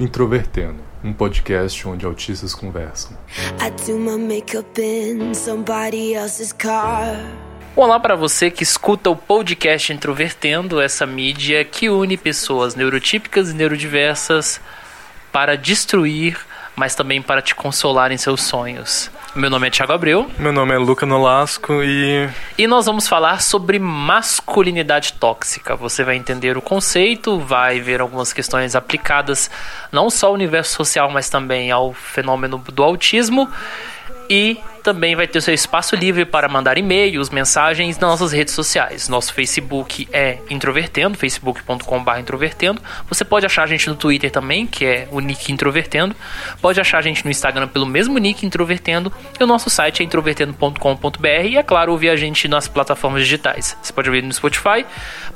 Introvertendo, um podcast onde autistas conversam. Olá para você que escuta o podcast Introvertendo, essa mídia que une pessoas neurotípicas e neurodiversas para destruir, mas também para te consolar em seus sonhos. Meu nome é Thiago Abreu. Meu nome é Luca Nolasco e. E nós vamos falar sobre masculinidade tóxica. Você vai entender o conceito, vai ver algumas questões aplicadas não só ao universo social, mas também ao fenômeno do autismo. E também vai ter seu espaço livre para mandar e-mails, mensagens nas nossas redes sociais. Nosso Facebook é Introvertendo, facebook.com.br Introvertendo. Você pode achar a gente no Twitter também, que é o nick Introvertendo. Pode achar a gente no Instagram pelo mesmo nick Introvertendo. E o nosso site é introvertendo.com.br. E é claro, ouvir a gente nas plataformas digitais. Você pode ouvir no Spotify,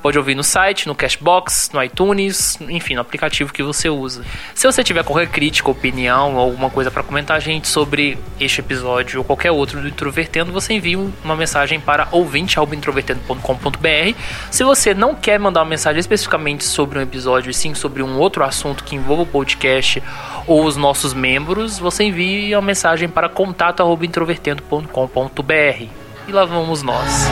pode ouvir no site, no Cashbox, no iTunes, enfim, no aplicativo que você usa. Se você tiver qualquer crítica, opinião ou alguma coisa para comentar a gente sobre este episódio ou qualquer outro do Introvertendo, você envia uma mensagem para ouvinte.introvertendo.com.br. Se você não quer mandar uma mensagem especificamente sobre um episódio, e sim sobre um outro assunto que envolva o podcast ou os nossos membros, você envia uma mensagem para contato.introvertendo.com.br. E lá vamos nós.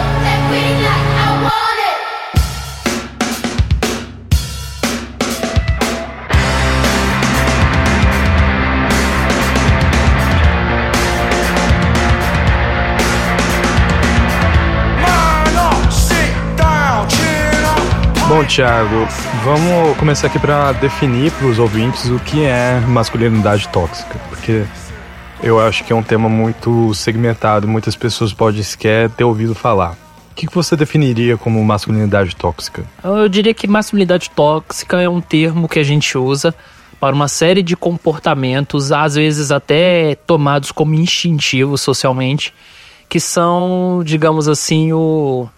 Bom, Thiago, vamos começar aqui para definir para os ouvintes o que é masculinidade tóxica, porque eu acho que é um tema muito segmentado, muitas pessoas podem sequer ter ouvido falar. O que você definiria como masculinidade tóxica? Eu diria que masculinidade tóxica é um termo que a gente usa para uma série de comportamentos, às vezes até tomados como instintivos socialmente, que são, digamos assim, o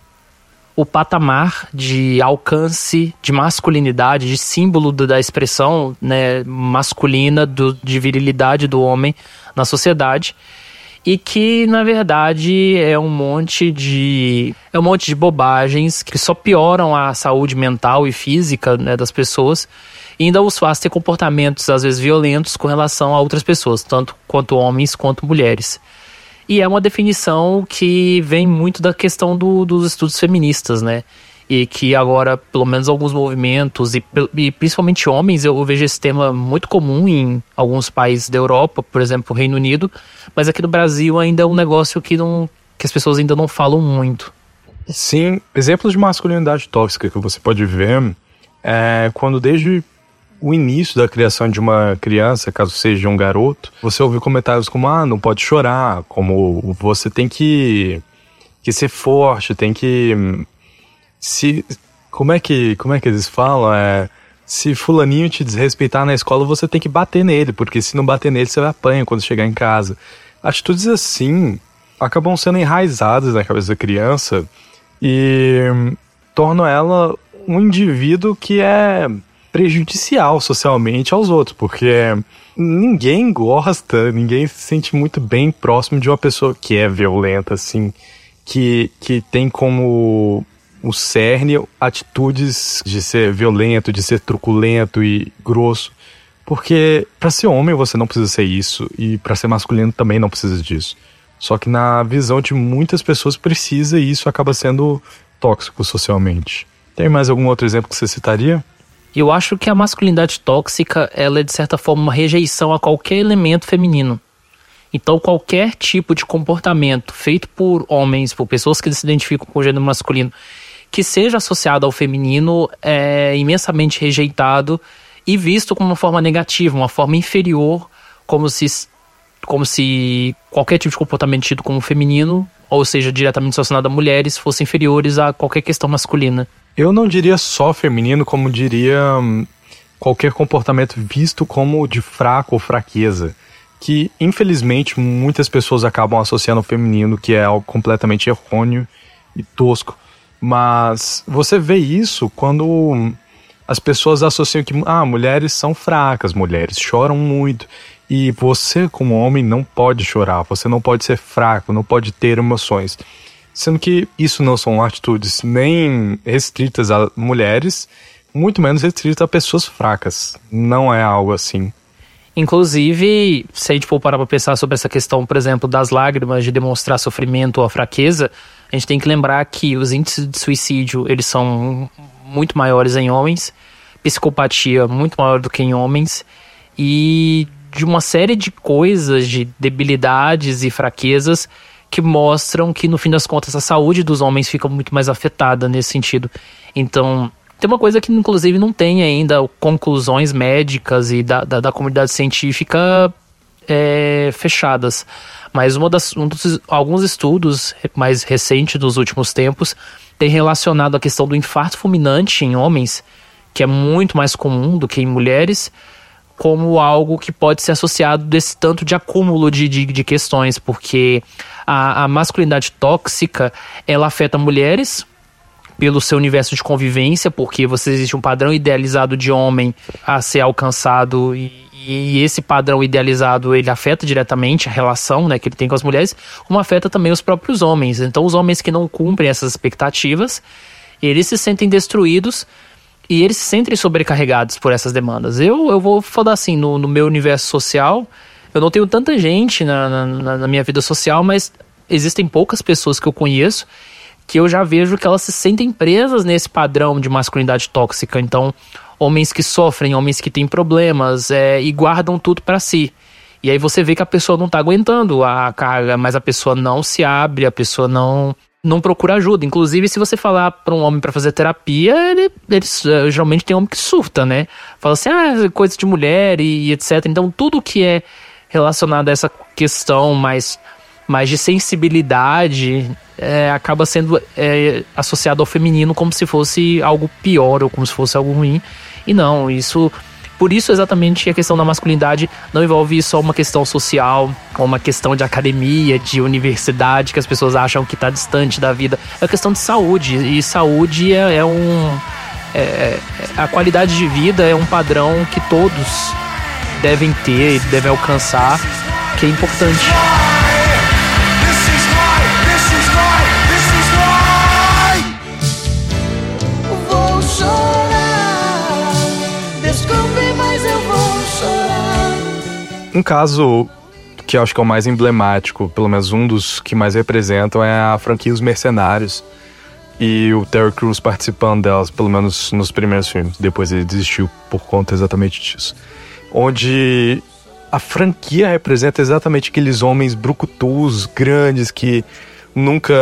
o patamar de alcance de masculinidade, de símbolo da expressão né, masculina, do, de virilidade do homem na sociedade. E que, na verdade, é um monte de. É um monte de bobagens que só pioram a saúde mental e física né, das pessoas e ainda os faz ter comportamentos, às vezes, violentos com relação a outras pessoas, tanto quanto homens quanto mulheres. E é uma definição que vem muito da questão do, dos estudos feministas, né? E que agora, pelo menos alguns movimentos, e, e, principalmente homens, eu vejo esse tema muito comum em alguns países da Europa, por exemplo, Reino Unido, mas aqui no Brasil ainda é um negócio que, não, que as pessoas ainda não falam muito. Sim, exemplos de masculinidade tóxica que você pode ver é quando desde o início da criação de uma criança, caso seja um garoto, você ouve comentários como ah, não pode chorar, como você tem que que ser forte, tem que se como é que como é que eles falam é se fulaninho te desrespeitar na escola, você tem que bater nele, porque se não bater nele, você vai apanhar quando chegar em casa. Atitudes assim acabam sendo enraizadas na cabeça da criança e tornam ela um indivíduo que é prejudicial socialmente aos outros, porque ninguém gosta, ninguém se sente muito bem próximo de uma pessoa que é violenta, assim, que, que tem como o cerne atitudes de ser violento, de ser truculento e grosso. Porque para ser homem você não precisa ser isso e para ser masculino também não precisa disso. Só que na visão de muitas pessoas precisa e isso acaba sendo tóxico socialmente. Tem mais algum outro exemplo que você citaria? Eu acho que a masculinidade tóxica, ela é de certa forma uma rejeição a qualquer elemento feminino. Então, qualquer tipo de comportamento feito por homens, por pessoas que se identificam com o gênero masculino, que seja associado ao feminino, é imensamente rejeitado e visto como uma forma negativa, uma forma inferior, como se, como se qualquer tipo de comportamento tido como feminino, ou seja, diretamente associado a mulheres, fosse inferiores a qualquer questão masculina. Eu não diria só feminino, como diria hum, qualquer comportamento visto como de fraco ou fraqueza. Que, infelizmente, muitas pessoas acabam associando ao feminino, que é algo completamente errôneo e tosco. Mas você vê isso quando hum, as pessoas associam que ah, mulheres são fracas, mulheres choram muito. E você, como homem, não pode chorar, você não pode ser fraco, não pode ter emoções. Sendo que isso não são atitudes nem restritas a mulheres, muito menos restrito a pessoas fracas. Não é algo assim. Inclusive, se a gente for parar para pensar sobre essa questão, por exemplo, das lágrimas de demonstrar sofrimento ou fraqueza, a gente tem que lembrar que os índices de suicídio, eles são muito maiores em homens, psicopatia muito maior do que em homens, e de uma série de coisas, de debilidades e fraquezas que mostram que, no fim das contas, a saúde dos homens fica muito mais afetada nesse sentido. Então, tem uma coisa que, inclusive, não tem ainda conclusões médicas e da, da, da comunidade científica é, fechadas. Mas uma das, um dos, alguns estudos mais recentes dos últimos tempos tem relacionado a questão do infarto fulminante em homens, que é muito mais comum do que em mulheres, como algo que pode ser associado desse tanto de acúmulo de, de, de questões, porque a, a masculinidade tóxica ela afeta mulheres pelo seu universo de convivência, porque você existe um padrão idealizado de homem a ser alcançado e, e esse padrão idealizado ele afeta diretamente a relação né, que ele tem com as mulheres, como afeta também os próprios homens. Então, os homens que não cumprem essas expectativas, eles se sentem destruídos e eles se sentem sobrecarregados por essas demandas. Eu, eu vou falar assim, no, no meu universo social, eu não tenho tanta gente na, na, na minha vida social, mas existem poucas pessoas que eu conheço que eu já vejo que elas se sentem presas nesse padrão de masculinidade tóxica. Então, homens que sofrem, homens que têm problemas é, e guardam tudo para si. E aí você vê que a pessoa não tá aguentando a carga, mas a pessoa não se abre, a pessoa não não procura ajuda. Inclusive, se você falar para um homem para fazer terapia, ele, ele, eh, geralmente tem homem que surta, né? Fala assim, ah, coisa de mulher e, e etc. Então, tudo que é relacionado a essa questão mais mais de sensibilidade é, acaba sendo é, associado ao feminino como se fosse algo pior ou como se fosse algo ruim. E não, isso. Por isso, exatamente, a questão da masculinidade não envolve só uma questão social, ou uma questão de academia, de universidade, que as pessoas acham que está distante da vida. É uma questão de saúde. E saúde é, é um. É, é, a qualidade de vida é um padrão que todos devem ter, devem alcançar, que é importante. Um caso que eu acho que é o mais emblemático, pelo menos um dos que mais representam, é a franquia Os Mercenários. E o Terry Crews participando delas, pelo menos nos primeiros filmes. Depois ele desistiu por conta exatamente disso. Onde a franquia representa exatamente aqueles homens brucutus, grandes, que nunca.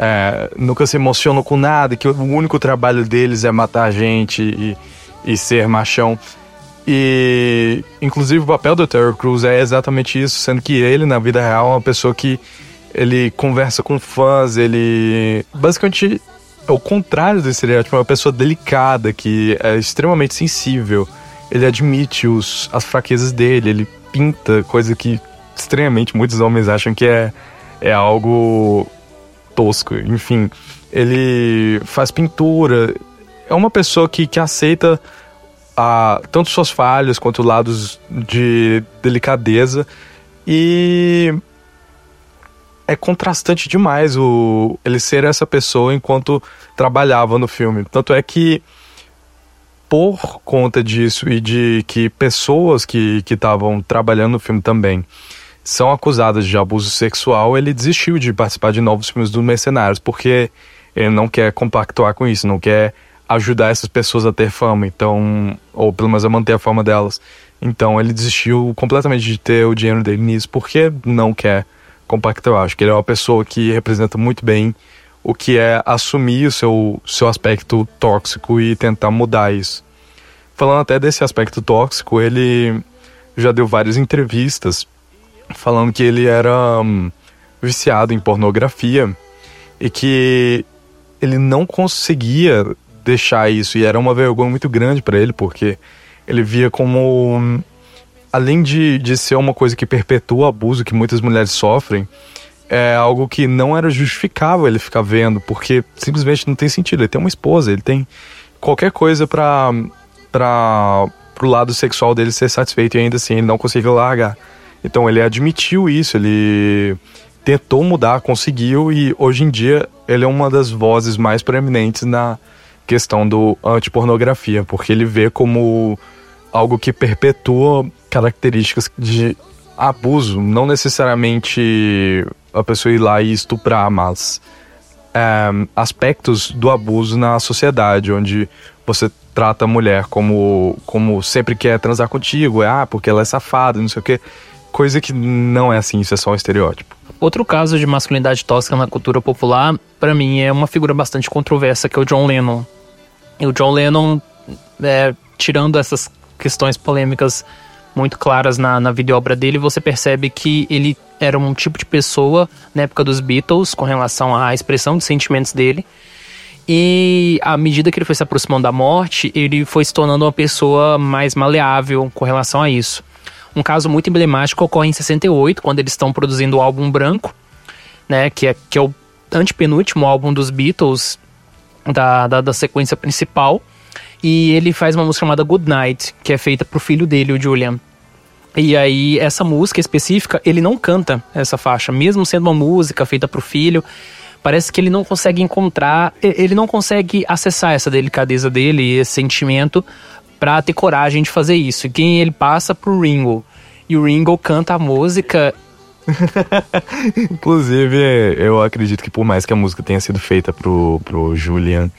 É, nunca se emocionam com nada, que o único trabalho deles é matar gente e, e ser machão. E, inclusive, o papel do Terry Crews é exatamente isso, sendo que ele, na vida real, é uma pessoa que ele conversa com fãs, ele basicamente é o contrário desse estereótipo, é uma pessoa delicada, que é extremamente sensível. Ele admite os, as fraquezas dele, ele pinta coisa que estranhamente muitos homens acham que é, é algo tosco. Enfim, ele faz pintura. É uma pessoa que, que aceita a, tanto suas falhas quanto lados de delicadeza. E é contrastante demais o ele ser essa pessoa enquanto trabalhava no filme. Tanto é que por conta disso e de que pessoas que estavam trabalhando no filme também são acusadas de abuso sexual, ele desistiu de participar de novos filmes dos Mercenários, porque ele não quer compactuar com isso, não quer ajudar essas pessoas a ter fama, então, ou pelo menos a manter a fama delas. Então ele desistiu completamente de ter o dinheiro dele nisso, porque não quer compactar. Eu acho que ele é uma pessoa que representa muito bem o que é assumir o seu, seu aspecto tóxico e tentar mudar isso. Falando até desse aspecto tóxico, ele já deu várias entrevistas falando que ele era um, viciado em pornografia e que ele não conseguia deixar isso. E era uma vergonha muito grande para ele, porque ele via como. Além de, de ser uma coisa que perpetua o abuso que muitas mulheres sofrem, é algo que não era justificável ele ficar vendo, porque simplesmente não tem sentido. Ele tem uma esposa, ele tem qualquer coisa para para pro lado sexual dele ser satisfeito e ainda assim ele não conseguiu largar. Então ele admitiu isso, ele tentou mudar, conseguiu e hoje em dia ele é uma das vozes mais proeminentes na questão do antipornografia, porque ele vê como algo que perpetua características de abuso, não necessariamente a pessoa ir lá e estuprar, mas é, aspectos do abuso na sociedade, onde você trata a mulher como, como sempre quer transar contigo, é, ah, porque ela é safada, não sei o quê. Coisa que não é assim, isso é só um estereótipo. Outro caso de masculinidade tóxica na cultura popular, para mim, é uma figura bastante controversa, que é o John Lennon. E o John Lennon, é, tirando essas questões polêmicas muito claras na, na videoobra dele, você percebe que ele era um tipo de pessoa na época dos Beatles com relação à expressão de sentimentos dele. E à medida que ele foi se aproximando da morte, ele foi se tornando uma pessoa mais maleável com relação a isso. Um caso muito emblemático ocorre em 68, quando eles estão produzindo o álbum Branco, né, que é, que é o antepenúltimo álbum dos Beatles da, da, da sequência principal. E ele faz uma música chamada Good Night, que é feita pro filho dele, o Julian. E aí, essa música específica, ele não canta essa faixa, mesmo sendo uma música feita pro filho. Parece que ele não consegue encontrar, ele não consegue acessar essa delicadeza dele, esse sentimento, para ter coragem de fazer isso. E quem ele passa pro Ringo. E o Ringo canta a música Inclusive, eu acredito que por mais que a música tenha sido feita pro, pro Julian,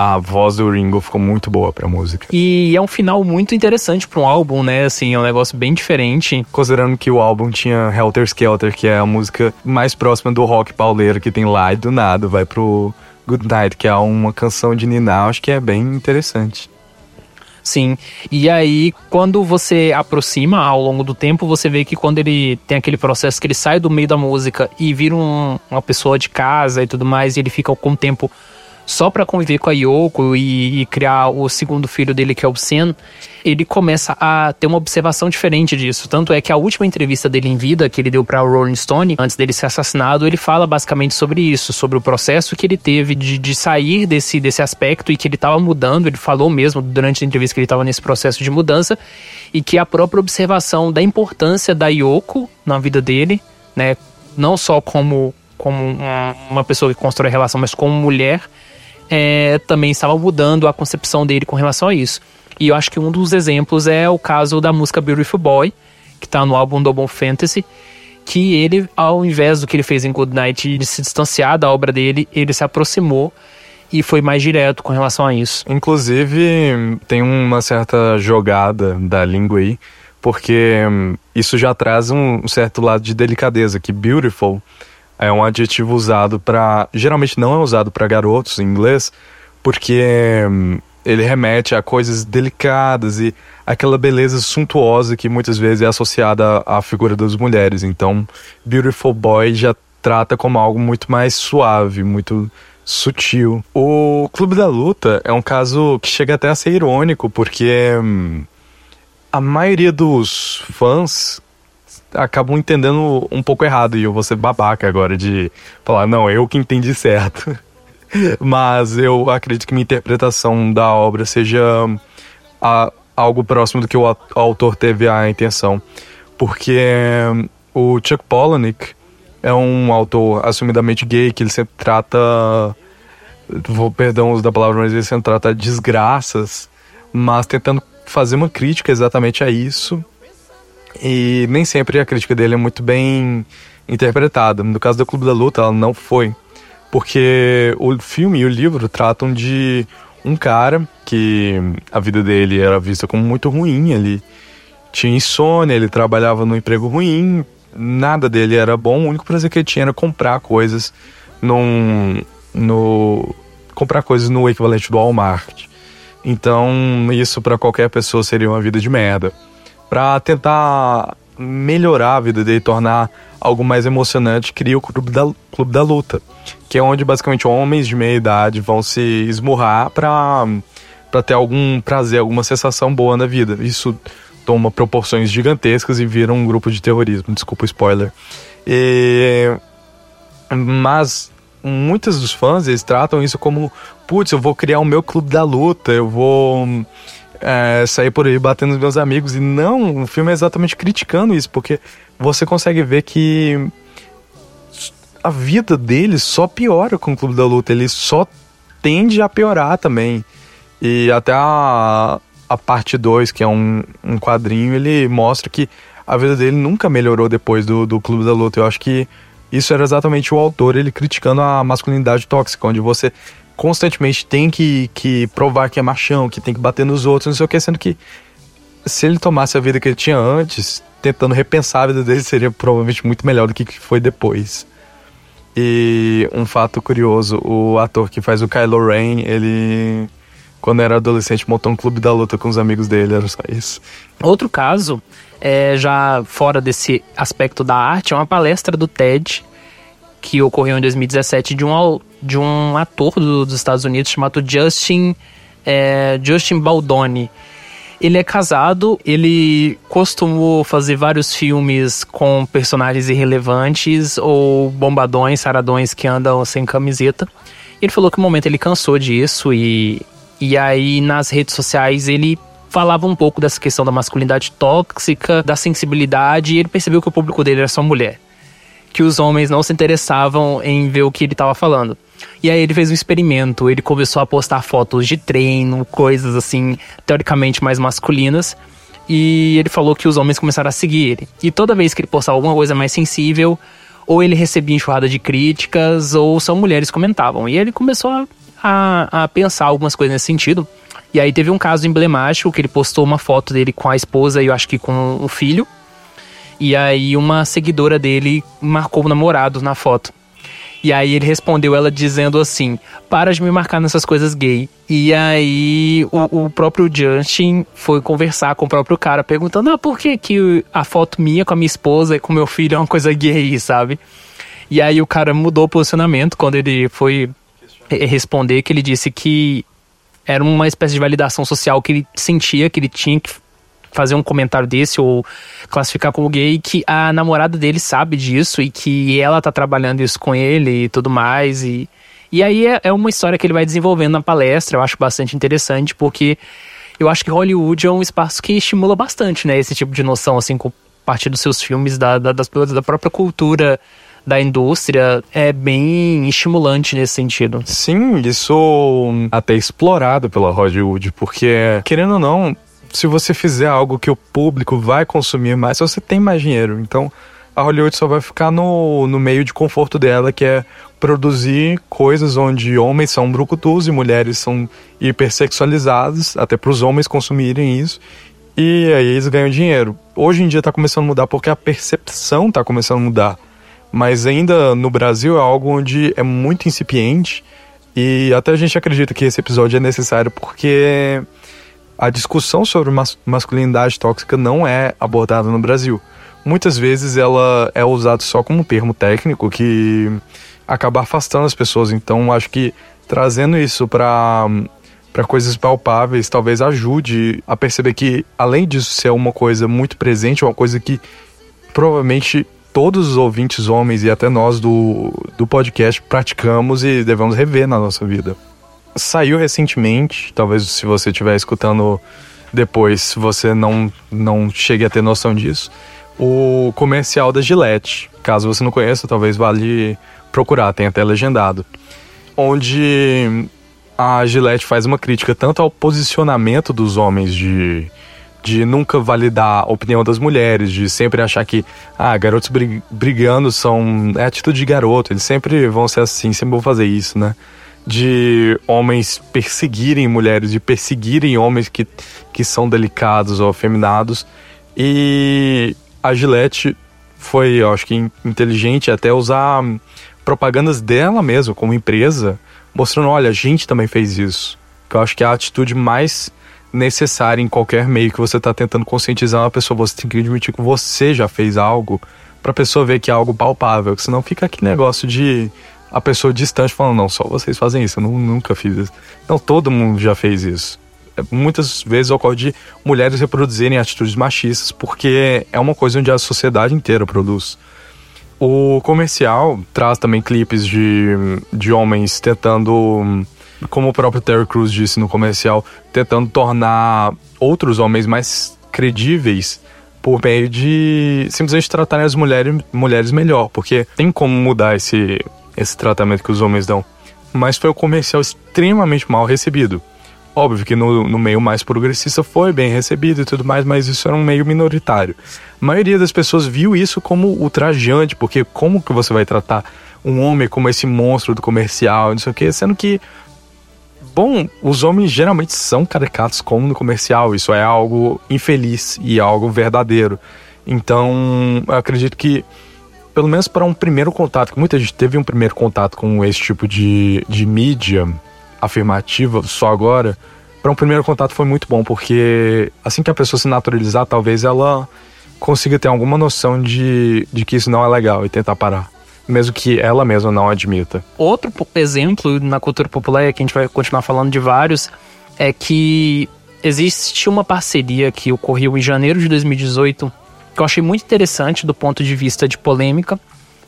a voz do Ringo ficou muito boa pra música. E é um final muito interessante pra um álbum, né? Assim, é um negócio bem diferente. Considerando que o álbum tinha Helter Skelter, que é a música mais próxima do rock pauleiro que tem lá, e do nada vai pro Good Night, que é uma canção de Nina, acho que é bem interessante. Sim. E aí, quando você aproxima ao longo do tempo, você vê que quando ele tem aquele processo que ele sai do meio da música e vira um, uma pessoa de casa e tudo mais, e ele fica com o tempo só para conviver com a Yoko e, e, criar o segundo filho dele, que é o Sen, ele começa a ter uma observação diferente disso. Tanto é que a última entrevista dele em vida, que ele deu para o Rolling Stone, antes dele ser assassinado, ele fala basicamente sobre isso, sobre o processo que ele teve de, de sair desse, desse aspecto e que ele estava mudando. Ele falou mesmo durante a entrevista que ele estava nesse processo de mudança e que a própria observação da importância da Yoko na vida dele, né, não só como como uma pessoa que constrói relação, mas como mulher, é, também estava mudando a concepção dele com relação a isso. E eu acho que um dos exemplos é o caso da música Beautiful Boy, que está no álbum Double Fantasy, que ele, ao invés do que ele fez em Good Night, de se distanciar da obra dele, ele se aproximou e foi mais direto com relação a isso. Inclusive, tem uma certa jogada da língua aí, porque hum, isso já traz um certo lado de delicadeza, que beautiful é um adjetivo usado para. Geralmente não é usado para garotos em inglês, porque hum, ele remete a coisas delicadas e aquela beleza suntuosa que muitas vezes é associada à figura das mulheres. Então, Beautiful Boy já trata como algo muito mais suave, muito sutil. O Clube da Luta é um caso que chega até a ser irônico, porque hum, a maioria dos fãs acabam entendendo um pouco errado e eu vou ser babaca agora de falar, não, eu que entendi certo. Mas eu acredito que minha interpretação da obra seja a, algo próximo do que o autor teve a intenção. Porque o Chuck Palahniuk é um autor assumidamente gay, que ele sempre trata. Vou, perdão uso da palavra, mas ele sempre trata desgraças, mas tentando fazer uma crítica exatamente a isso e nem sempre a crítica dele é muito bem interpretada. No caso do Clube da Luta, ela não foi. Porque o filme e o livro tratam de um cara que a vida dele era vista como muito ruim. Ele tinha insônia, ele trabalhava num emprego ruim, nada dele era bom. O único prazer que ele tinha era comprar coisas num, no comprar coisas no equivalente do Walmart. Então, isso para qualquer pessoa seria uma vida de merda para tentar melhorar a vida dele, tornar algo mais emocionante, cria o Clube da, Clube da Luta, que é onde basicamente homens de meia idade vão se esmurrar para para ter algum prazer, alguma sensação boa na vida. Isso toma proporções gigantescas e vira um grupo de terrorismo. Desculpa o spoiler. E... Mas muitos dos fãs eles tratam isso como, putz, eu vou criar o meu clube da luta, eu vou é, sair por aí batendo nos meus amigos. E não, o filme é exatamente criticando isso, porque você consegue ver que a vida dele só piora com o Clube da Luta. Ele só tende a piorar também. E até a, a parte 2, que é um, um quadrinho, ele mostra que a vida dele nunca melhorou depois do, do Clube da Luta. Eu acho que isso era exatamente o autor, ele criticando a masculinidade tóxica, onde você constantemente tem que, que provar que é machão, que tem que bater nos outros, não sei o que, sendo que se ele tomasse a vida que ele tinha antes, tentando repensar a vida dele, seria provavelmente muito melhor do que foi depois. E um fato curioso, o ator que faz o Kylo Ren, ele quando era adolescente montou um clube da luta com os amigos dele, era só isso. Outro caso, é, já fora desse aspecto da arte, é uma palestra do TED que ocorreu em 2017 de um, de um ator do, dos Estados Unidos chamado Justin, é, Justin Baldoni. Ele é casado, ele costumou fazer vários filmes com personagens irrelevantes ou bombadões, saradões que andam sem camiseta. Ele falou que no momento ele cansou disso e, e aí nas redes sociais ele falava um pouco dessa questão da masculinidade tóxica, da sensibilidade, e ele percebeu que o público dele era só mulher que os homens não se interessavam em ver o que ele estava falando. E aí ele fez um experimento, ele começou a postar fotos de treino, coisas assim, teoricamente mais masculinas. E ele falou que os homens começaram a seguir ele. E toda vez que ele postava alguma coisa mais sensível, ou ele recebia enxurrada de críticas, ou são mulheres comentavam. E ele começou a, a, a pensar algumas coisas nesse sentido. E aí teve um caso emblemático que ele postou uma foto dele com a esposa e eu acho que com o filho. E aí uma seguidora dele marcou o namorado na foto. E aí ele respondeu ela dizendo assim: Para de me marcar nessas coisas gay. E aí o, o, próprio Justin foi conversar com o próprio cara, perguntando: Ah, por que, que a foto minha com a minha esposa e com meu filho é uma coisa gay, sabe? E aí o cara mudou o posicionamento quando ele foi responder, que ele disse que era uma espécie de validação social que ele sentia que ele tinha que fazer um comentário desse ou classificar como gay que a namorada dele sabe disso e que ela tá trabalhando isso com ele e tudo mais e e aí é, é uma história que ele vai desenvolvendo na palestra, eu acho bastante interessante porque eu acho que Hollywood é um espaço que estimula bastante, né, esse tipo de noção assim com parte dos seus filmes da, da, das, da própria cultura da indústria é bem estimulante nesse sentido. Sim, isso até explorado pela Hollywood, porque, querendo ou não, se você fizer algo que o público vai consumir mais, você tem mais dinheiro. Então a Hollywood só vai ficar no, no meio de conforto dela, que é produzir coisas onde homens são brucutus e mulheres são hipersexualizadas, até para os homens consumirem isso. E aí eles ganham dinheiro. Hoje em dia está começando a mudar porque a percepção está começando a mudar. Mas ainda no Brasil é algo onde é muito incipiente. E até a gente acredita que esse episódio é necessário porque a discussão sobre mas masculinidade tóxica não é abordada no Brasil. Muitas vezes ela é usada só como termo técnico que acaba afastando as pessoas. Então, acho que trazendo isso para para coisas palpáveis, talvez ajude a perceber que além disso ser uma coisa muito presente, uma coisa que provavelmente todos os ouvintes homens e até nós do, do podcast praticamos e devemos rever na nossa vida saiu recentemente, talvez se você estiver escutando depois, você não, não chegue a ter noção disso. O comercial da Gillette. Caso você não conheça, talvez vale procurar, tem até legendado. Onde a Gillette faz uma crítica tanto ao posicionamento dos homens de, de nunca validar a opinião das mulheres, de sempre achar que ah, garotos brigando são é atitude de garoto, eles sempre vão ser assim, sempre vão fazer isso, né? De homens perseguirem mulheres, de perseguirem homens que, que são delicados ou afeminados. E a Gillette foi, acho que inteligente até usar propagandas dela mesma como empresa, mostrando, olha, a gente também fez isso. Que eu acho que é a atitude mais necessária em qualquer meio que você está tentando conscientizar uma pessoa, você tem que admitir que você já fez algo para a pessoa ver que é algo palpável, que senão fica aquele negócio de a pessoa distante falando, não, só vocês fazem isso, eu nunca fiz isso. Então todo mundo já fez isso. É, muitas vezes ocorre de mulheres reproduzirem atitudes machistas, porque é uma coisa onde a sociedade inteira produz. O comercial traz também clipes de, de homens tentando, como o próprio Terry Crews disse no comercial, tentando tornar outros homens mais credíveis por meio de simplesmente tratarem as mulheres, mulheres melhor, porque tem como mudar esse esse tratamento que os homens dão. mas foi um comercial extremamente mal recebido. Óbvio que no, no meio mais progressista foi bem recebido e tudo mais, mas isso era um meio minoritário. A maioria das pessoas viu isso como ultrajante, porque como que você vai tratar um homem como esse monstro do comercial, não sei o que, sendo que Bom, os homens geralmente são caricatos como no comercial, isso é algo infeliz e algo verdadeiro. Então, eu acredito que, pelo menos para um primeiro contato, que muita gente teve um primeiro contato com esse tipo de, de mídia afirmativa só agora, para um primeiro contato foi muito bom, porque assim que a pessoa se naturalizar, talvez ela consiga ter alguma noção de, de que isso não é legal e tentar parar mesmo que ela mesma não admita. Outro exemplo na cultura popular, que a gente vai continuar falando de vários, é que existe uma parceria que ocorreu em janeiro de 2018 que eu achei muito interessante do ponto de vista de polêmica,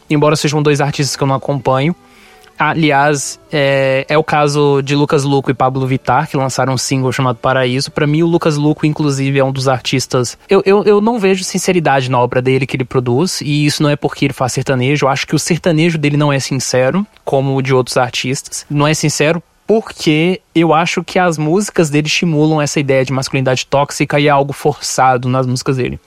embora sejam dois artistas que eu não acompanho. Aliás, é, é, o caso de Lucas Luco e Pablo Vittar, que lançaram um single chamado Paraíso. Para mim, o Lucas Luco, inclusive, é um dos artistas. Eu, eu, eu não vejo sinceridade na obra dele que ele produz, e isso não é porque ele faz sertanejo. Eu acho que o sertanejo dele não é sincero, como o de outros artistas. Não é sincero porque eu acho que as músicas dele estimulam essa ideia de masculinidade tóxica e é algo forçado nas músicas dele.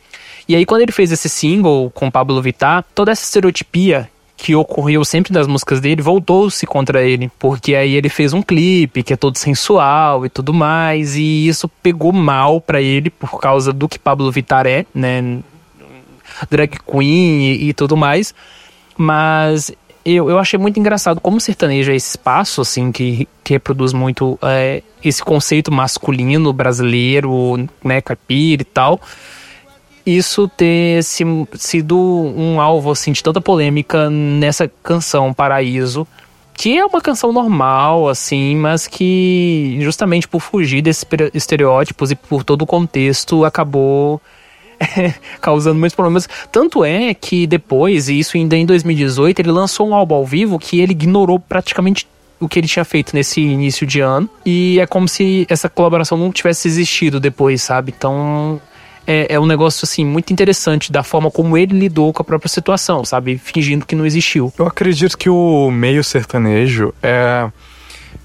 E aí, quando ele fez esse single com Pablo Vittar, toda essa estereotipia que ocorreu sempre nas músicas dele voltou-se contra ele, porque aí ele fez um clipe que é todo sensual e tudo mais, e isso pegou mal para ele por causa do que Pablo Vittar é, né, drag queen e, e tudo mais, mas eu, eu achei muito engraçado como o sertanejo é esse espaço, assim, que, que reproduz muito é, esse conceito masculino brasileiro, né, caipira e tal, isso ter sido um alvo assim, de tanta polêmica nessa canção Paraíso, que é uma canção normal, assim, mas que justamente por fugir desses estereótipos e por todo o contexto acabou causando muitos problemas. Tanto é que depois, e isso ainda em 2018, ele lançou um álbum ao vivo que ele ignorou praticamente o que ele tinha feito nesse início de ano. E é como se essa colaboração não tivesse existido depois, sabe? Então é, é um negócio, assim, muito interessante da forma como ele lidou com a própria situação, sabe? Fingindo que não existiu. Eu acredito que o meio sertanejo é,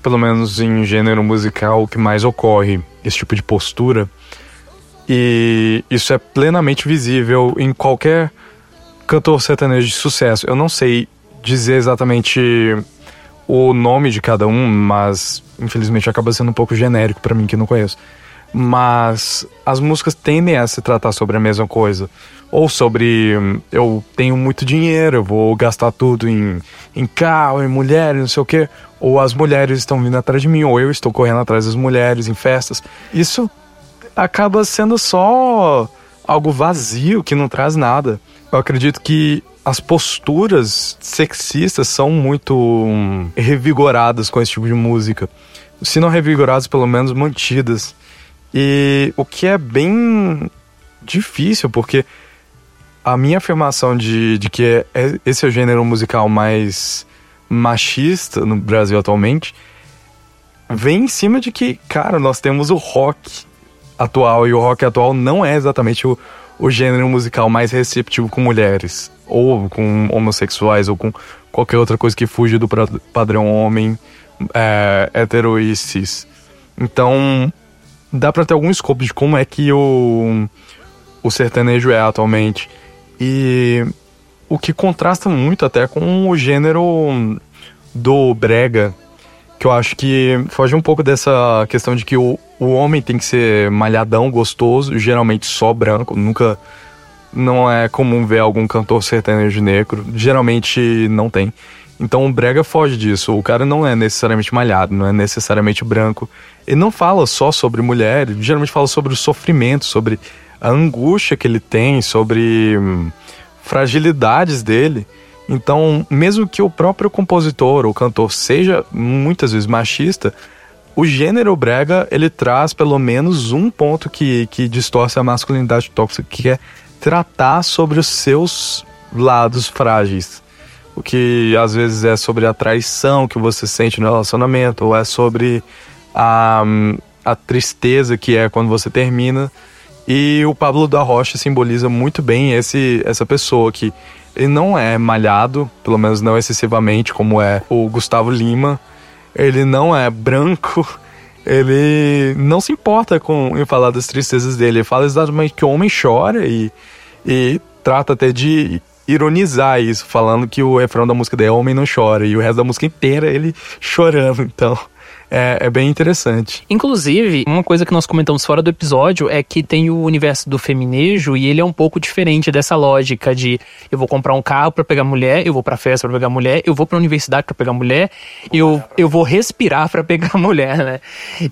pelo menos em gênero musical, o que mais ocorre, esse tipo de postura. E isso é plenamente visível em qualquer cantor sertanejo de sucesso. Eu não sei dizer exatamente o nome de cada um, mas infelizmente acaba sendo um pouco genérico para mim que não conheço mas as músicas tendem a se tratar sobre a mesma coisa. Ou sobre eu tenho muito dinheiro, eu vou gastar tudo em, em carro, em mulheres, não sei o quê. Ou as mulheres estão vindo atrás de mim, ou eu estou correndo atrás das mulheres em festas. Isso acaba sendo só algo vazio que não traz nada. Eu acredito que as posturas sexistas são muito revigoradas com esse tipo de música. Se não revigoradas, pelo menos mantidas. E o que é bem difícil, porque a minha afirmação de, de que é, esse é o gênero musical mais machista no Brasil atualmente vem em cima de que, cara, nós temos o rock atual e o rock atual não é exatamente o, o gênero musical mais receptivo com mulheres, ou com homossexuais, ou com qualquer outra coisa que fuja do padrão homem é, hetero e cis. Então, dá para ter algum escopo de como é que o, o sertanejo é atualmente. E o que contrasta muito até com o gênero do brega, que eu acho que foge um pouco dessa questão de que o, o homem tem que ser malhadão, gostoso, geralmente só branco, nunca não é comum ver algum cantor sertanejo negro, geralmente não tem. Então o brega foge disso. O cara não é necessariamente malhado, não é necessariamente branco. Ele não fala só sobre mulher, ele geralmente fala sobre o sofrimento, sobre a angústia que ele tem, sobre hum, fragilidades dele. Então, mesmo que o próprio compositor ou cantor seja muitas vezes machista, o gênero brega ele traz pelo menos um ponto que, que distorce a masculinidade tóxica, que é tratar sobre os seus lados frágeis o que às vezes é sobre a traição que você sente no relacionamento, ou é sobre a, a tristeza que é quando você termina. E o Pablo da Rocha simboliza muito bem esse, essa pessoa que ele não é malhado, pelo menos não excessivamente, como é o Gustavo Lima. ele não é branco, ele não se importa com em falar das tristezas dele. Ele fala exatamente que o homem chora e, e trata até de ironizar isso, falando que o refrão da música dele é Homem Não Chora, e o resto da música inteira é ele chorando. Então, é, é, bem interessante. Inclusive, uma coisa que nós comentamos fora do episódio é que tem o universo do feminejo e ele é um pouco diferente dessa lógica de eu vou comprar um carro para pegar mulher, eu vou pra festa para pegar mulher, eu vou pra universidade para pegar mulher, eu, eu vou respirar para pegar mulher, né?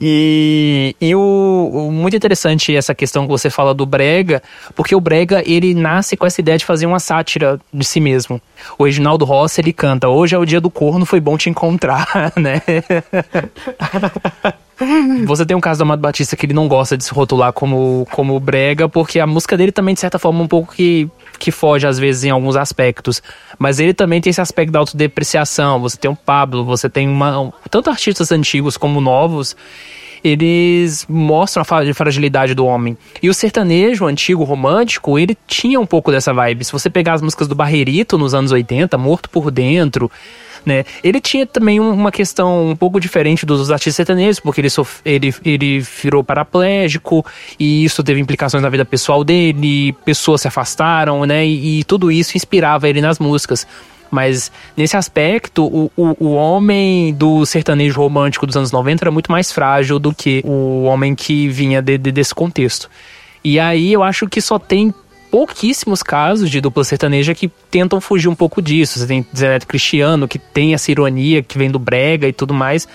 E, e o, o, muito interessante essa questão que você fala do brega, porque o brega ele nasce com essa ideia de fazer uma sátira de si mesmo. O Reginaldo Rossi ele canta: Hoje é o dia do corno, foi bom te encontrar, né? Você tem um caso do Amado Batista que ele não gosta de se rotular como, como brega, porque a música dele também, de certa forma, um pouco que, que foge, às vezes, em alguns aspectos. Mas ele também tem esse aspecto da autodepreciação. Você tem o Pablo, você tem uma. Tanto artistas antigos como novos eles mostram a fragilidade do homem. E o sertanejo antigo romântico, ele tinha um pouco dessa vibe. Se você pegar as músicas do Barreirito nos anos 80, Morto por Dentro, né? Ele tinha também uma questão um pouco diferente dos artistas sertanejos, porque ele, sof ele, ele virou paraplégico e isso teve implicações na vida pessoal dele, pessoas se afastaram, né? E, e tudo isso inspirava ele nas músicas. Mas nesse aspecto, o, o, o, homem do sertanejo romântico dos anos 90 era muito mais frágil do que o homem que vinha de, de, desse contexto. E aí eu acho que só tem pouquíssimos casos de dupla sertaneja que tentam fugir um pouco disso. Você tem Zé Cristiano, que tem essa ironia que vem do brega e tudo mais.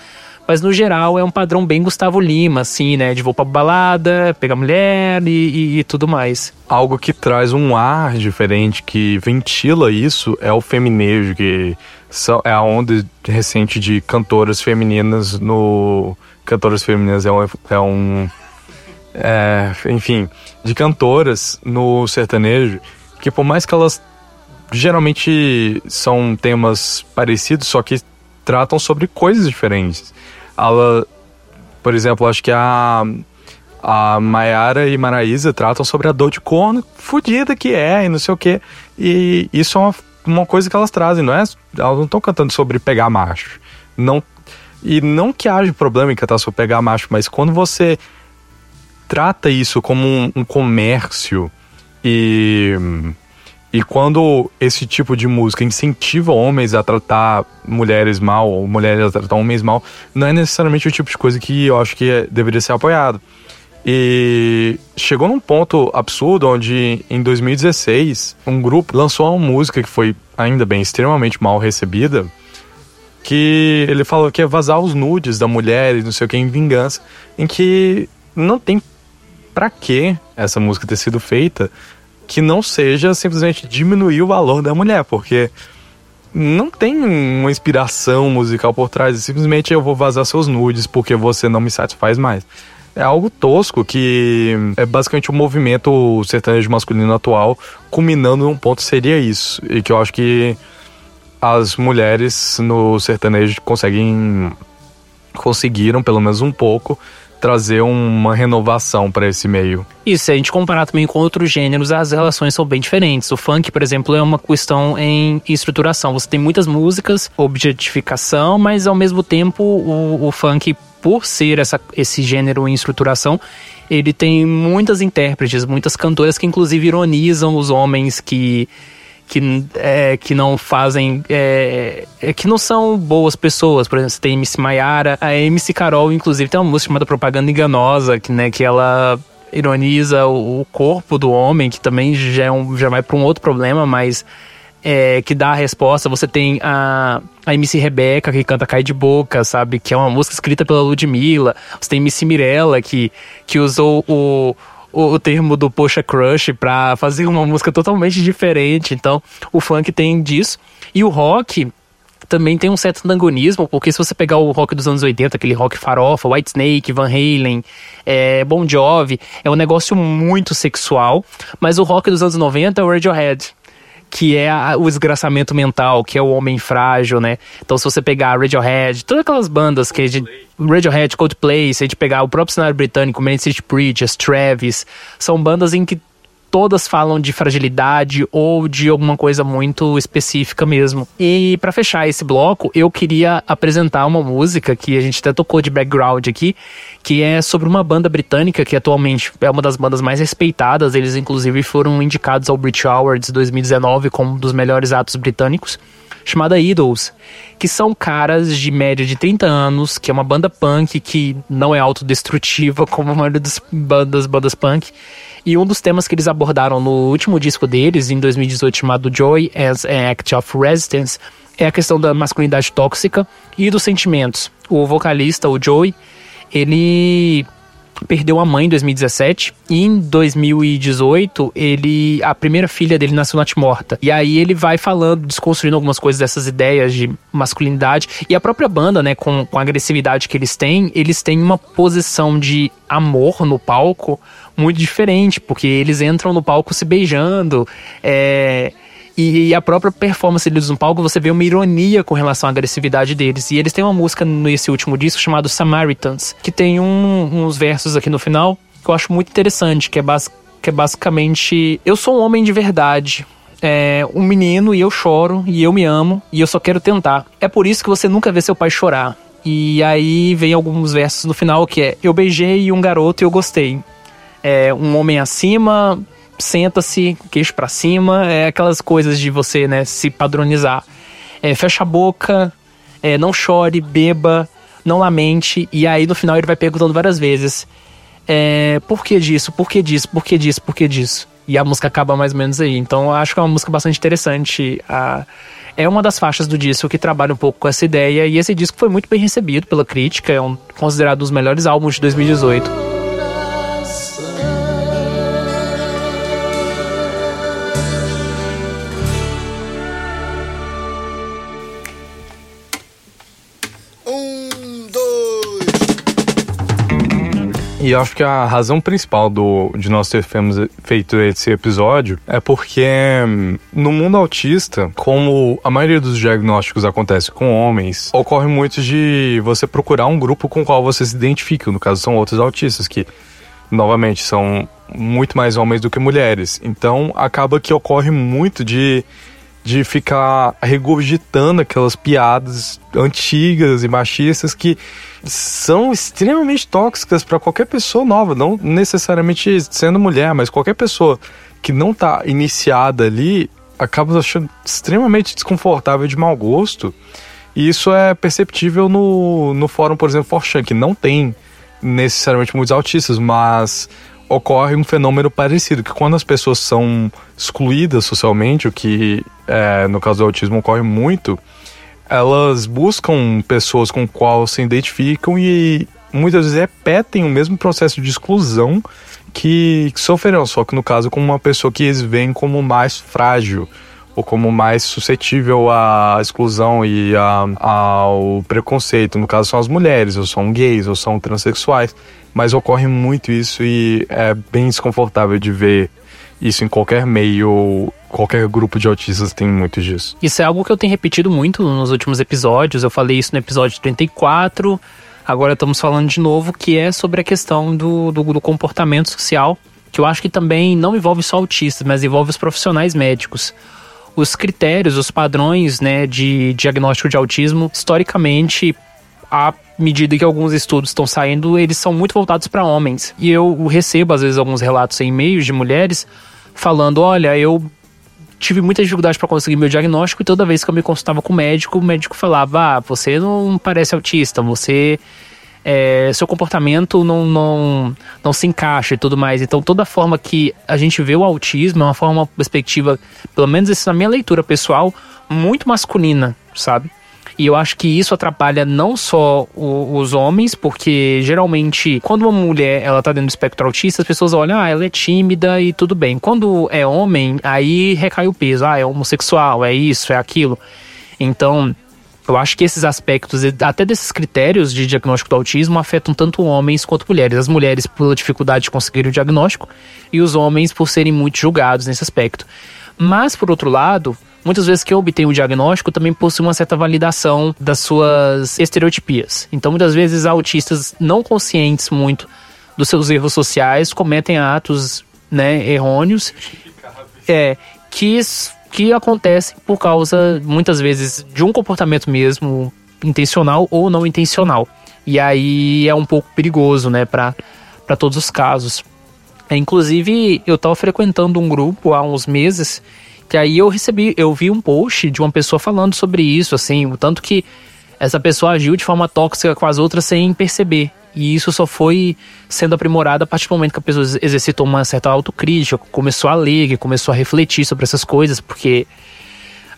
Mas no geral é um padrão bem Gustavo Lima, assim, né? De vou pra balada, pegar mulher e, e, e tudo mais. Algo que traz um ar diferente, que ventila isso, é o feminejo, que é a onda recente de cantoras femininas no. Cantoras femininas é um, é um é, enfim, de cantoras no sertanejo, que por mais que elas geralmente são temas parecidos, só que tratam sobre coisas diferentes. Ela, por exemplo, acho que a a Maiara e Maraísa tratam sobre a dor de corno fodida que é e não sei o que. E isso é uma, uma coisa que elas trazem, não é? Elas não estão cantando sobre pegar macho. Não, e não que haja problema em cantar sobre pegar macho, mas quando você trata isso como um, um comércio e e quando esse tipo de música incentiva homens a tratar mulheres mal, ou mulheres a tratar homens mal, não é necessariamente o tipo de coisa que eu acho que é, deveria ser apoiado. E chegou num ponto absurdo onde, em 2016, um grupo lançou uma música que foi, ainda bem, extremamente mal recebida, que ele falou que ia vazar os nudes da mulher e não sei o que em vingança, em que não tem para que essa música ter sido feita que não seja simplesmente diminuir o valor da mulher, porque não tem uma inspiração musical por trás, simplesmente eu vou vazar seus nudes porque você não me satisfaz mais. É algo tosco que é basicamente o um movimento sertanejo masculino atual, culminando num ponto seria isso. E que eu acho que as mulheres no sertanejo conseguem conseguiram pelo menos um pouco trazer uma renovação para esse meio. Isso, se a gente comparar também com outros gêneros, as relações são bem diferentes. O funk, por exemplo, é uma questão em estruturação. Você tem muitas músicas, objetificação, mas ao mesmo tempo o, o funk, por ser essa, esse gênero em estruturação, ele tem muitas intérpretes, muitas cantoras que inclusive ironizam os homens que que, é, que não fazem. É, é, que não são boas pessoas. Por exemplo, você tem MC Maiara, a MC Carol, inclusive, tem uma música chamada Propaganda Enganosa, que, né, que ela ironiza o, o corpo do homem, que também já, é um, já vai para um outro problema, mas. É, que dá a resposta. Você tem a, a MC Rebeca, que canta Cai de Boca, sabe? Que é uma música escrita pela Ludmilla. Você tem MC Mirella, que, que usou o, o, o termo do Poxa Crush pra fazer uma música totalmente diferente. Então, o funk tem disso. E o rock também tem um certo antagonismo, porque se você pegar o rock dos anos 80, aquele rock farofa, White Snake, Van Halen, é, Bon Jovi, é um negócio muito sexual, mas o rock dos anos 90 é o Radiohead que é a, o desgraçamento mental, que é o homem frágil, né? Então, se você pegar Radiohead, todas aquelas bandas que a gente. Radiohead, Coldplay, se a gente pegar o próprio cenário britânico, Street Preachers, Travis, são bandas em que todas falam de fragilidade ou de alguma coisa muito específica mesmo. E para fechar esse bloco, eu queria apresentar uma música que a gente até tocou de background aqui, que é sobre uma banda britânica que atualmente é uma das bandas mais respeitadas. Eles inclusive foram indicados ao Brit Awards 2019 como um dos melhores atos britânicos chamada Idols, que são caras de média de 30 anos, que é uma banda punk que não é autodestrutiva como a maioria das bandas, bandas punk. E um dos temas que eles abordaram no último disco deles, em 2018, chamado Joy as an Act of Resistance, é a questão da masculinidade tóxica e dos sentimentos. O vocalista, o Joey, ele perdeu a mãe em 2017 e em 2018 ele a primeira filha dele nasceu morta E aí ele vai falando, desconstruindo algumas coisas dessas ideias de masculinidade. E a própria banda, né, com, com a agressividade que eles têm, eles têm uma posição de amor no palco muito diferente, porque eles entram no palco se beijando, é, e, a própria performance deles no palco, você vê uma ironia com relação à agressividade deles. E eles têm uma música nesse último disco chamado Samaritans, que tem um, uns versos aqui no final que eu acho muito interessante, que é, bas que é basicamente: Eu sou um homem de verdade. É um menino e eu choro e eu me amo e eu só quero tentar. É por isso que você nunca vê seu pai chorar. E aí vem alguns versos no final que é: Eu beijei um garoto e eu gostei. É um homem acima, senta-se, queixo para cima, é aquelas coisas de você, né, se padronizar. É, fecha a boca, é, não chore, beba, não lamente, e aí no final ele vai perguntando várias vezes: é, por que disso, por que disso, por que disso, por que disso? E a música acaba mais ou menos aí. Então eu acho que é uma música bastante interessante. A, é uma das faixas do disco que trabalha um pouco com essa ideia, e esse disco foi muito bem recebido pela crítica, é um, considerado um dos melhores álbuns de 2018. E acho que a razão principal do, de nós termos feito esse episódio é porque hum, no mundo autista, como a maioria dos diagnósticos acontece com homens, ocorre muito de você procurar um grupo com o qual você se identifica. No caso, são outros autistas que, novamente, são muito mais homens do que mulheres. Então, acaba que ocorre muito de de ficar regurgitando aquelas piadas antigas e machistas que são extremamente tóxicas para qualquer pessoa nova, não necessariamente sendo mulher, mas qualquer pessoa que não está iniciada ali acaba achando extremamente desconfortável de mau gosto. E isso é perceptível no, no fórum, por exemplo, Forchan, que não tem necessariamente muitos autistas, mas ocorre um fenômeno parecido, que quando as pessoas são excluídas socialmente, o que é, no caso do autismo ocorre muito, elas buscam pessoas com qual se identificam e muitas vezes repetem o mesmo processo de exclusão que, que sofreram, só que no caso com uma pessoa que eles veem como mais frágil ou como mais suscetível à exclusão e a, ao preconceito. No caso, são as mulheres, ou são gays, ou são transexuais. Mas ocorre muito isso e é bem desconfortável de ver isso em qualquer meio, qualquer grupo de autistas tem muito disso. Isso é algo que eu tenho repetido muito nos últimos episódios. Eu falei isso no episódio 34. Agora estamos falando de novo, que é sobre a questão do, do, do comportamento social, que eu acho que também não envolve só autistas, mas envolve os profissionais médicos os critérios, os padrões né, de diagnóstico de autismo, historicamente, à medida que alguns estudos estão saindo, eles são muito voltados para homens. E eu recebo, às vezes, alguns relatos em e-mails de mulheres falando: olha, eu tive muita dificuldade para conseguir meu diagnóstico e toda vez que eu me consultava com o médico, o médico falava: ah, você não parece autista, você é, seu comportamento não, não, não se encaixa e tudo mais. Então, toda forma que a gente vê o autismo é uma forma, uma perspectiva, pelo menos isso na minha leitura pessoal, muito masculina, sabe? E eu acho que isso atrapalha não só o, os homens, porque geralmente, quando uma mulher ela tá dentro do espectro autista, as pessoas olham, ah, ela é tímida e tudo bem. Quando é homem, aí recai o peso, ah, é homossexual, é isso, é aquilo. Então, eu acho que esses aspectos, até desses critérios de diagnóstico do autismo, afetam tanto homens quanto mulheres. As mulheres pela dificuldade de conseguir o diagnóstico e os homens por serem muito julgados nesse aspecto. Mas, por outro lado, muitas vezes que eu obtenho o diagnóstico também possui uma certa validação das suas estereotipias. Então, muitas vezes, autistas não conscientes muito dos seus erros sociais cometem atos né, errôneos, é, que, que acontecem por causa, muitas vezes, de um comportamento mesmo intencional ou não intencional. E aí é um pouco perigoso, né, para todos os casos. É, inclusive, eu estava frequentando um grupo há uns meses que aí eu recebi, eu vi um post de uma pessoa falando sobre isso, assim, o tanto que essa pessoa agiu de forma tóxica com as outras sem perceber. E isso só foi sendo aprimorado a partir do momento que a pessoa exercitou uma certa autocrítica, começou a ler, começou a refletir sobre essas coisas, porque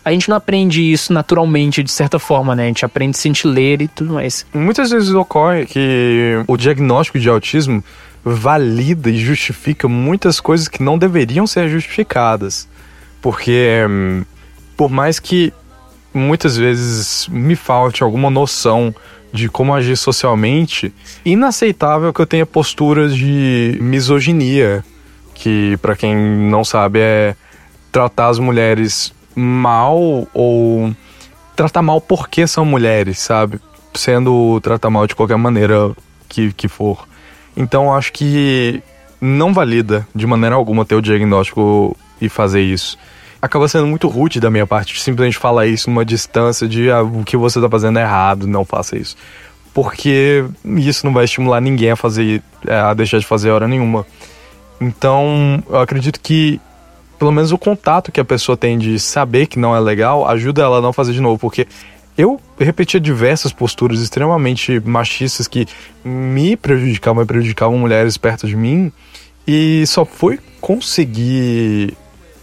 a gente não aprende isso naturalmente, de certa forma, né? A gente aprende sem te ler e tudo mais. Muitas vezes ocorre que o diagnóstico de autismo valida e justifica muitas coisas que não deveriam ser justificadas. Porque, hum, por mais que muitas vezes me falte alguma noção de como agir socialmente, inaceitável que eu tenha posturas de misoginia, que para quem não sabe é tratar as mulheres mal ou tratar mal porque são mulheres, sabe? Sendo tratar mal de qualquer maneira que, que for. Então acho que não valida de maneira alguma ter o diagnóstico e fazer isso acaba sendo muito rude da minha parte simplesmente falar isso numa distância de ah, o que você tá fazendo é errado, não faça isso. Porque isso não vai estimular ninguém a fazer, é, a deixar de fazer hora nenhuma. Então, eu acredito que pelo menos o contato que a pessoa tem de saber que não é legal ajuda ela a não fazer de novo, porque eu repetia diversas posturas extremamente machistas que me prejudicavam e prejudicavam mulheres perto de mim e só foi conseguir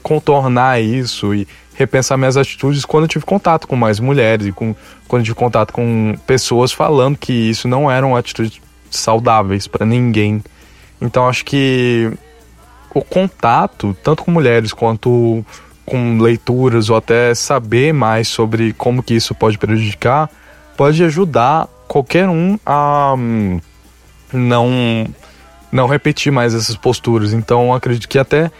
contornar isso e repensar minhas atitudes quando eu tive contato com mais mulheres e com, quando eu tive contato com pessoas falando que isso não eram atitudes saudáveis para ninguém. Então acho que o contato, tanto com mulheres quanto com leituras ou até saber mais sobre como que isso pode prejudicar, pode ajudar qualquer um a hum, não não repetir mais essas posturas. Então acredito que até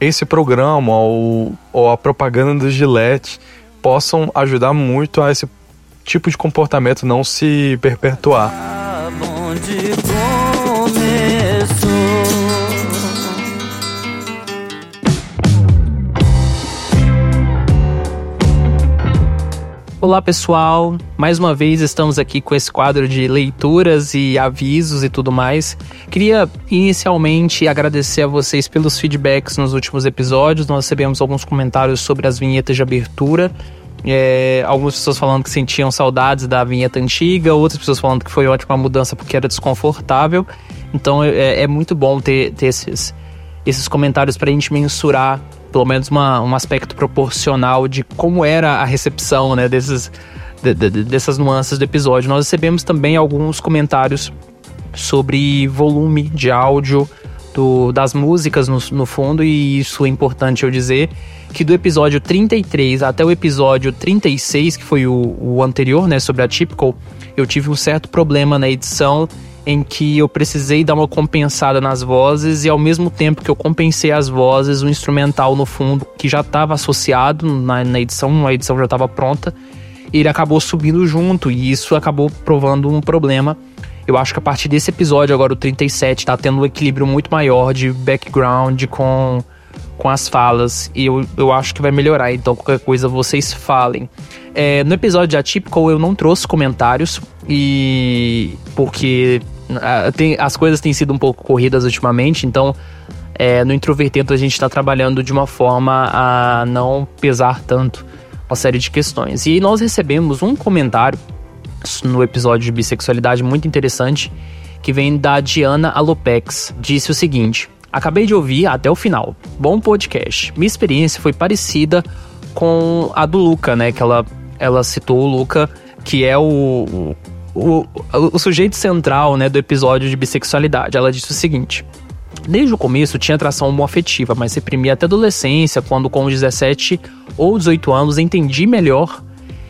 esse programa ou, ou a propaganda do Gillette possam ajudar muito a esse tipo de comportamento não se perpetuar. Olá pessoal, mais uma vez estamos aqui com esse quadro de leituras e avisos e tudo mais. Queria inicialmente agradecer a vocês pelos feedbacks nos últimos episódios. Nós recebemos alguns comentários sobre as vinhetas de abertura. É, algumas pessoas falando que sentiam saudades da vinheta antiga, outras pessoas falando que foi ótima mudança porque era desconfortável. Então é, é muito bom ter, ter esses, esses comentários para a gente mensurar pelo menos uma, um aspecto proporcional de como era a recepção né, desses, de, de, dessas nuances do episódio. Nós recebemos também alguns comentários sobre volume de áudio do, das músicas no, no fundo, e isso é importante eu dizer que do episódio 33 até o episódio 36, que foi o, o anterior, né, sobre a Typical, eu tive um certo problema na edição em que eu precisei dar uma compensada nas vozes e ao mesmo tempo que eu compensei as vozes, o instrumental no fundo, que já estava associado na, na, edição, a edição já estava pronta, ele acabou subindo junto e isso acabou provando um problema. Eu acho que a partir desse episódio, agora o 37, tá tendo um equilíbrio muito maior de background com, com as falas e eu, eu acho que vai melhorar, então qualquer coisa vocês falem. É, no episódio de Atypical eu não trouxe comentários e porque tem, as coisas têm sido um pouco corridas ultimamente, então é, no Introvertento a gente está trabalhando de uma forma a não pesar tanto uma série de questões. E nós recebemos um comentário no episódio de bissexualidade muito interessante que vem da Diana Alopex. Disse o seguinte: Acabei de ouvir até o final. Bom podcast. Minha experiência foi parecida com a do Luca, né? Que ela ela citou o Luca, que é o, o, o, sujeito central né, do episódio de bissexualidade. Ela disse o seguinte. Desde o começo tinha atração homoafetiva, mas reprimia até adolescência, quando com 17 ou 18 anos entendi melhor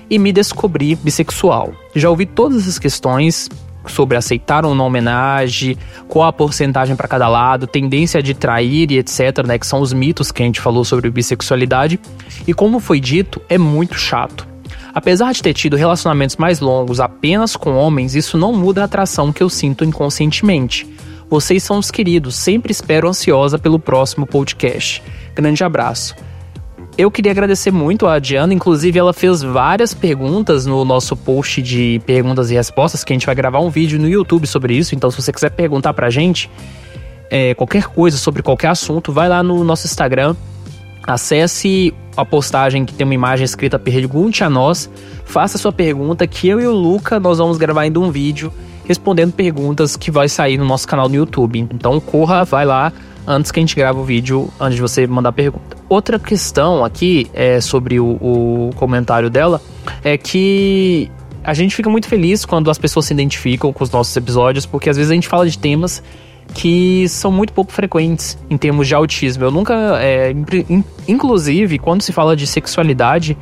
e me descobri bissexual. Já ouvi todas as questões sobre aceitar ou não homenagem, qual a porcentagem para cada lado, tendência de trair e etc, né, que são os mitos que a gente falou sobre bissexualidade. E como foi dito, é muito chato. Apesar de ter tido relacionamentos mais longos apenas com homens, isso não muda a atração que eu sinto inconscientemente. Vocês são os queridos, sempre espero ansiosa pelo próximo podcast. Grande abraço. Eu queria agradecer muito a Diana, inclusive ela fez várias perguntas no nosso post de perguntas e respostas, que a gente vai gravar um vídeo no YouTube sobre isso, então se você quiser perguntar pra gente é, qualquer coisa sobre qualquer assunto, vai lá no nosso Instagram, acesse a postagem que tem uma imagem escrita Pergunte a nós, faça sua pergunta que eu e o Luca nós vamos gravar ainda um vídeo respondendo perguntas que vai sair no nosso canal no YouTube. Então corra, vai lá antes que a gente grave o vídeo, antes de você mandar pergunta. Outra questão aqui é sobre o, o comentário dela é que a gente fica muito feliz quando as pessoas se identificam com os nossos episódios, porque às vezes a gente fala de temas que são muito pouco frequentes em termos de autismo. Eu nunca. É, inclusive, quando se fala de sexualidade,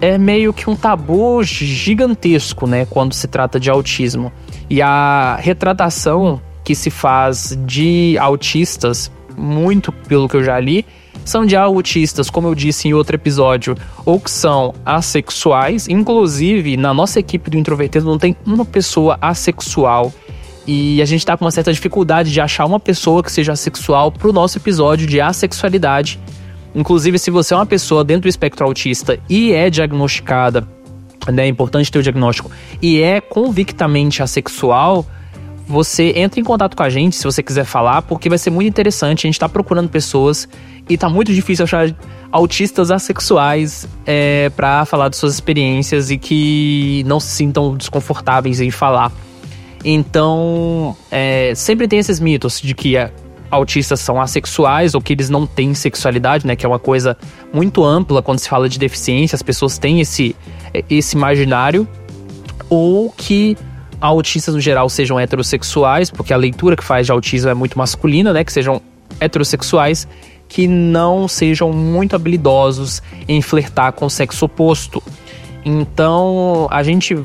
é meio que um tabu gigantesco, né? Quando se trata de autismo. E a retratação que se faz de autistas, muito pelo que eu já li, são de autistas, como eu disse em outro episódio, ou que são assexuais. Inclusive, na nossa equipe do Introvertido não tem uma pessoa assexual e a gente tá com uma certa dificuldade de achar uma pessoa que seja assexual pro nosso episódio de assexualidade. Inclusive, se você é uma pessoa dentro do espectro autista e é diagnosticada, né, é importante ter o diagnóstico, e é convictamente assexual, você entra em contato com a gente se você quiser falar, porque vai ser muito interessante. A gente tá procurando pessoas e tá muito difícil achar autistas assexuais é, para falar de suas experiências e que não se sintam desconfortáveis em falar. Então, é, sempre tem esses mitos de que é, autistas são assexuais ou que eles não têm sexualidade, né? Que é uma coisa muito ampla quando se fala de deficiência, as pessoas têm esse, esse imaginário. Ou que autistas no geral sejam heterossexuais, porque a leitura que faz de autismo é muito masculina, né? Que sejam heterossexuais que não sejam muito habilidosos em flertar com o sexo oposto. Então, a gente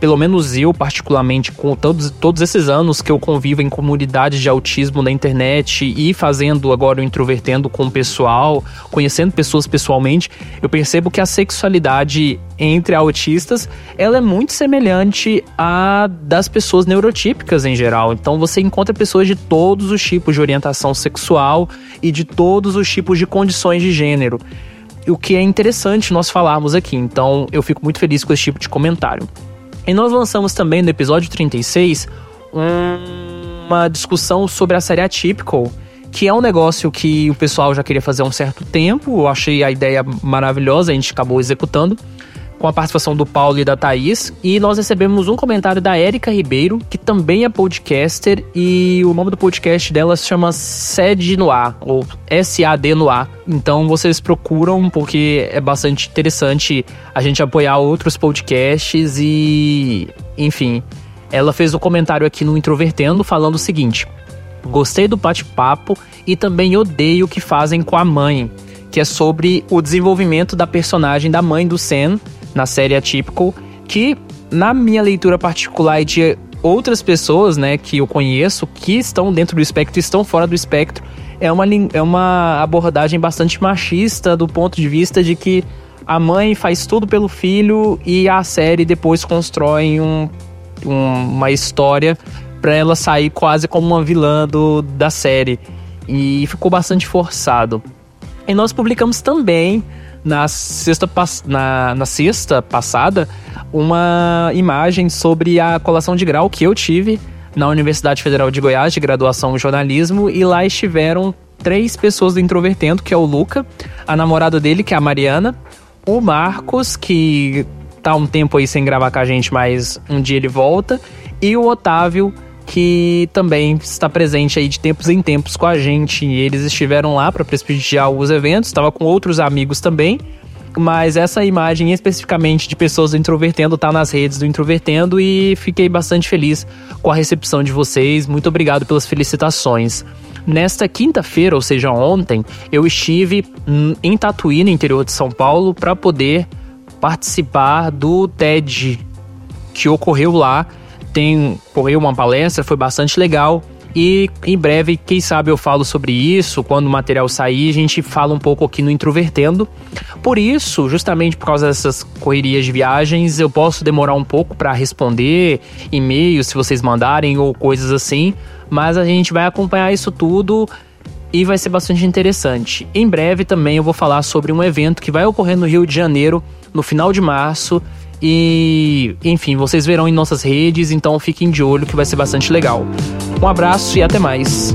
pelo menos eu, particularmente, com todos, todos esses anos que eu convivo em comunidades de autismo na internet e fazendo agora o introvertendo com o pessoal, conhecendo pessoas pessoalmente, eu percebo que a sexualidade entre autistas ela é muito semelhante à das pessoas neurotípicas em geral. Então você encontra pessoas de todos os tipos de orientação sexual e de todos os tipos de condições de gênero. O que é interessante nós falarmos aqui. Então eu fico muito feliz com esse tipo de comentário. E nós lançamos também no episódio 36 uma discussão sobre a série Atypical, que é um negócio que o pessoal já queria fazer há um certo tempo. Eu achei a ideia maravilhosa, a gente acabou executando com a participação do Paulo e da Thaís. E nós recebemos um comentário da Érica Ribeiro, que também é podcaster, e o nome do podcast dela se chama SED no Ar, ou SAD no Ar. Então vocês procuram, porque é bastante interessante a gente apoiar outros podcasts e. Enfim. Ela fez um comentário aqui no Introvertendo falando o seguinte: Gostei do bate-papo e também odeio o que fazem com a mãe, que é sobre o desenvolvimento da personagem da mãe do Sam na série Atypical, que na minha leitura particular e de outras pessoas, né, que eu conheço, que estão dentro do espectro e estão fora do espectro, é uma, é uma abordagem bastante machista do ponto de vista de que a mãe faz tudo pelo filho e a série depois constrói um, um, uma história para ela sair quase como uma vilã do, da série. E ficou bastante forçado. E nós publicamos também na sexta, na, na sexta passada uma imagem sobre a colação de grau que eu tive na Universidade Federal de Goiás, de graduação em jornalismo, e lá estiveram três pessoas do Introvertendo, que é o Luca, a namorada dele, que é a Mariana, o Marcos, que tá um tempo aí sem gravar com a gente, mas um dia ele volta, e o Otávio, que também está presente aí de tempos em tempos com a gente. Eles estiveram lá para prestigiar os eventos, estava com outros amigos também. Mas essa imagem especificamente de pessoas do Introvertendo tá nas redes do Introvertendo e fiquei bastante feliz com a recepção de vocês. Muito obrigado pelas felicitações. Nesta quinta-feira, ou seja, ontem, eu estive em Tatuí, no interior de São Paulo, para poder participar do TED que ocorreu lá tem correu uma palestra, foi bastante legal. E em breve, quem sabe eu falo sobre isso, quando o material sair, a gente fala um pouco aqui no Introvertendo. Por isso, justamente por causa dessas correrias de viagens, eu posso demorar um pouco para responder e-mails se vocês mandarem ou coisas assim, mas a gente vai acompanhar isso tudo e vai ser bastante interessante. Em breve também eu vou falar sobre um evento que vai ocorrer no Rio de Janeiro no final de março e, enfim, vocês verão em nossas redes, então fiquem de olho que vai ser bastante legal. Um abraço e até mais.